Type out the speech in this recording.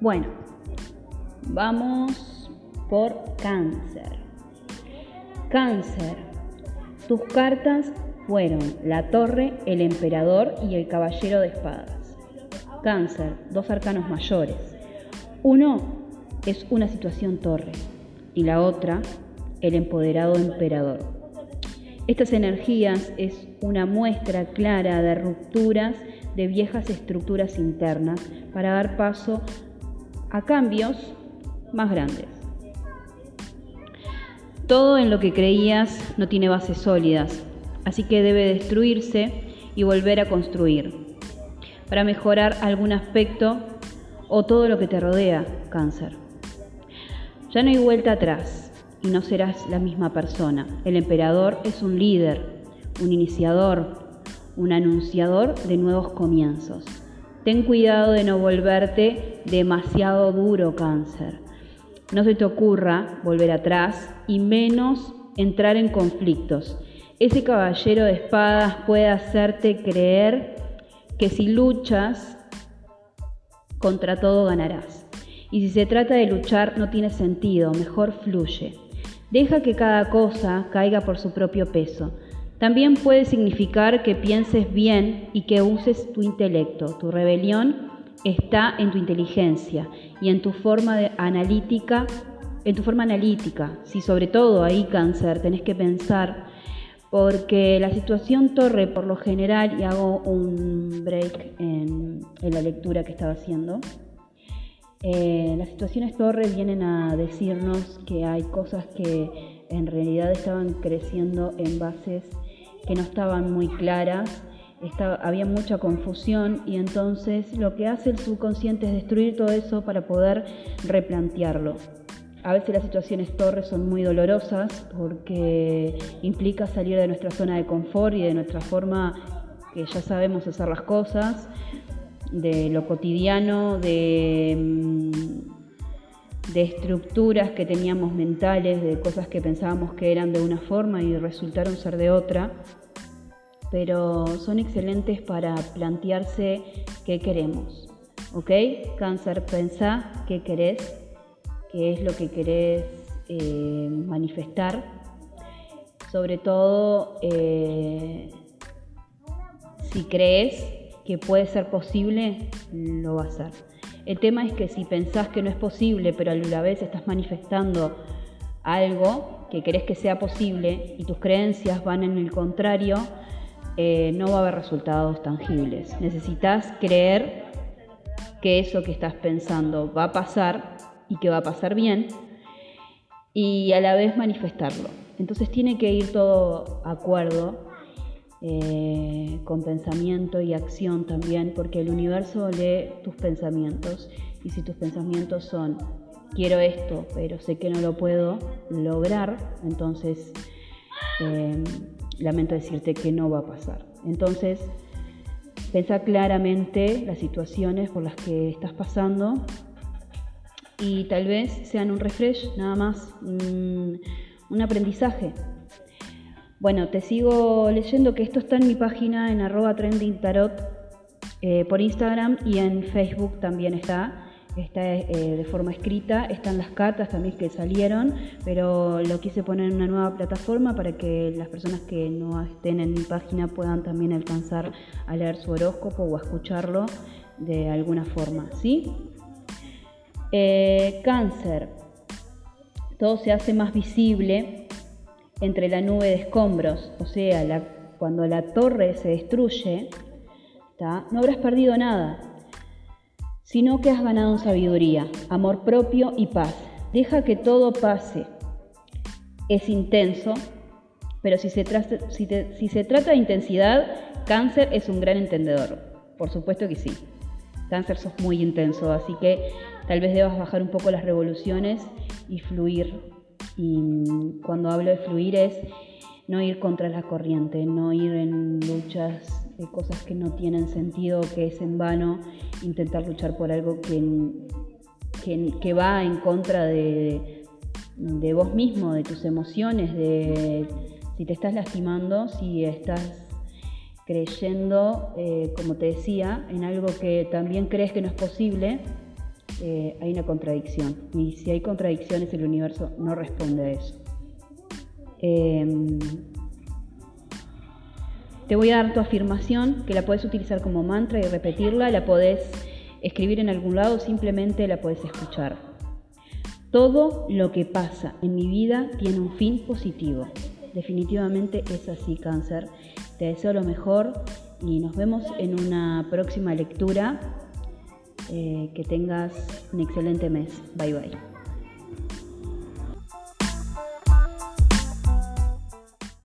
Bueno, vamos por cáncer. Cáncer. Tus cartas fueron la torre, el emperador y el caballero de espadas. Cáncer, dos arcanos mayores. Uno es una situación torre y la otra el empoderado emperador. Estas energías es una muestra clara de rupturas de viejas estructuras internas para dar paso a cambios más grandes. Todo en lo que creías no tiene bases sólidas, así que debe destruirse y volver a construir para mejorar algún aspecto o todo lo que te rodea, cáncer. Ya no hay vuelta atrás y no serás la misma persona. El emperador es un líder, un iniciador, un anunciador de nuevos comienzos. Ten cuidado de no volverte demasiado duro, cáncer. No se te ocurra volver atrás y menos entrar en conflictos. Ese caballero de espadas puede hacerte creer que si luchas, contra todo ganarás. Y si se trata de luchar, no tiene sentido, mejor fluye. Deja que cada cosa caiga por su propio peso. También puede significar que pienses bien y que uses tu intelecto. Tu rebelión está en tu inteligencia y en tu forma de analítica, en tu forma analítica. Si sobre todo ahí cáncer tenés que pensar porque la situación torre por lo general, y hago un break en, la lectura que estaba haciendo, eh, las situaciones torre vienen a decirnos que hay cosas que en realidad estaban creciendo en bases que no estaban muy claras, había mucha confusión y entonces lo que hace el subconsciente es destruir todo eso para poder replantearlo. A veces las situaciones torres son muy dolorosas porque implica salir de nuestra zona de confort y de nuestra forma que ya sabemos hacer las cosas, de lo cotidiano, de, mm, de estructuras que teníamos mentales, de cosas que pensábamos que eran de una forma y resultaron ser de otra, pero son excelentes para plantearse qué queremos. ¿Ok? Cáncer, pensá qué querés qué es lo que querés eh, manifestar. Sobre todo, eh, si crees que puede ser posible, lo va a hacer. El tema es que si pensás que no es posible, pero a la vez estás manifestando algo que querés que sea posible y tus creencias van en el contrario, eh, no va a haber resultados tangibles. Necesitas creer que eso que estás pensando va a pasar y que va a pasar bien y a la vez manifestarlo. Entonces tiene que ir todo acuerdo eh, con pensamiento y acción también, porque el universo lee tus pensamientos y si tus pensamientos son quiero esto, pero sé que no lo puedo lograr, entonces eh, lamento decirte que no va a pasar. Entonces, pensá claramente las situaciones por las que estás pasando y tal vez sean un refresh, nada más, un, aprendizaje. Bueno, te sigo leyendo que esto está en mi página en arroba trending tarot eh, por Instagram y en Facebook también está. Está eh, de forma escrita, están las cartas también que salieron, pero lo quise poner en una nueva plataforma para que las personas que no estén en mi página puedan también alcanzar a leer su horóscopo o a escucharlo de alguna forma, ¿sí? Eh, cáncer. Todo se hace más visible entre la nube de escombros, o sea, cuando la torre se destruye, no habrás perdido nada, sino que has ganado en sabiduría, amor propio y paz. Deja que todo pase. Es intenso, pero si se, si se trata de intensidad, cáncer es un gran entendedor. Por supuesto que sí. Cáncer sos muy intenso, así que tal vez debas bajar un poco las revoluciones y fluir. Y cuando hablo de fluir es no ir contra la corriente, no ir en luchas de cosas que no tienen sentido, que es en vano intentar luchar por algo que, que, va en contra de, de vos mismo, de tus emociones, de si te estás lastimando, si estás creyendo, eh, como te decía, en algo que también crees que no es posible, eh, hay una contradicción. Y si hay contradicciones, el universo no responde a eso. Em, te voy a dar tu afirmación, que la puedes utilizar como mantra y repetirla, la podés escribir en algún lado, simplemente la puedes escuchar. Todo lo que pasa en mi vida tiene un fin positivo. Definitivamente es así, cáncer. Te deseo lo mejor y nos vemos en una próxima lectura. Eh, que tengas un excelente mes. Bye bye.